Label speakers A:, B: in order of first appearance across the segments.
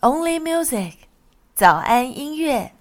A: Only Music，早安音乐。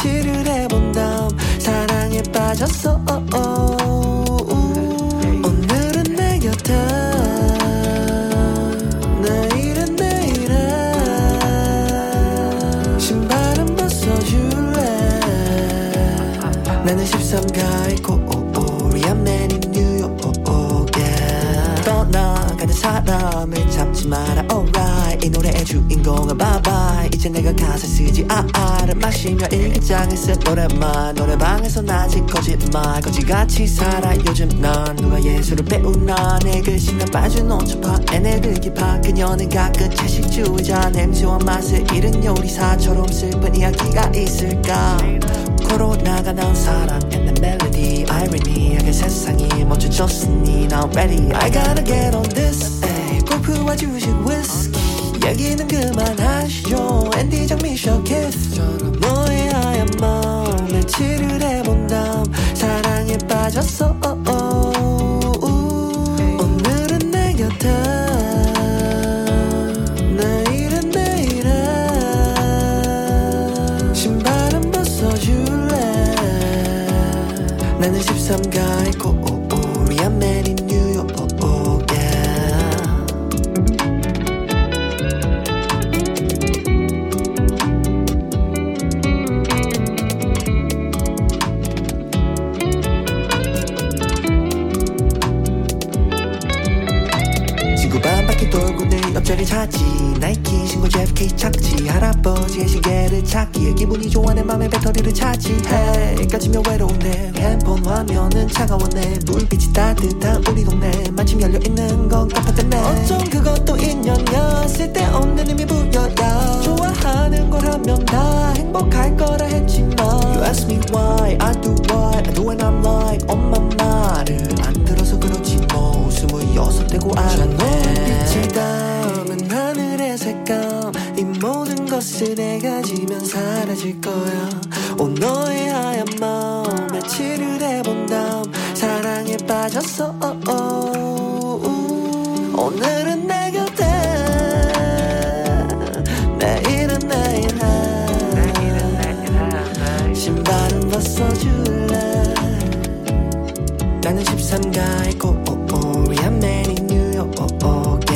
B: 칠을 해본 다음 사랑에 빠졌어 이 노래의 주인공은 bye 이제 내가 가사 쓰지 아아를 마시며 일기장에 쓴 노래만 노래방에서 아직 거짓말. 거지같이 살아. 요즘 난 누가 예술을 배우나. 내 글씨는 빠져놓은 척파. 애네들 기파. 그녀는 가끔 채식주의자. 냄새와 맛을 잃은 요리사처럼 슬픈 이야기가 있을까? 코로나가 난 사랑 and the irony하게 세상이 멈춰졌으니 now ready. I gotta get on this. ay. 골프와 주식 위스키 얘기는 그만하시죠. 앤디 장미셔 키스처럼 너의 하얀 마음에 칠을 해본 다음 사랑에 빠졌어. 신발은 벗어줄래? 나는 13가의 코 옆자리 찾지. 나이키 신고 JFK 착지. 할아버지의 시계를 찾기에 기분이 좋아 내 맘에 배터리를 차지. Hey, 까지면 외로운데. 핸폰 화면은 차가웠네. 불빛이 따뜻한 우리 동네. 마침 열려있는 건 깜빡했네 어쩜 그것도 인연이야 쓸데없는 의미 부여야. 좋아하는 걸 하면 다 행복할 거라 했지만. You ask me why I do what I do and I'm like 엄마 말 I go oh oh in New York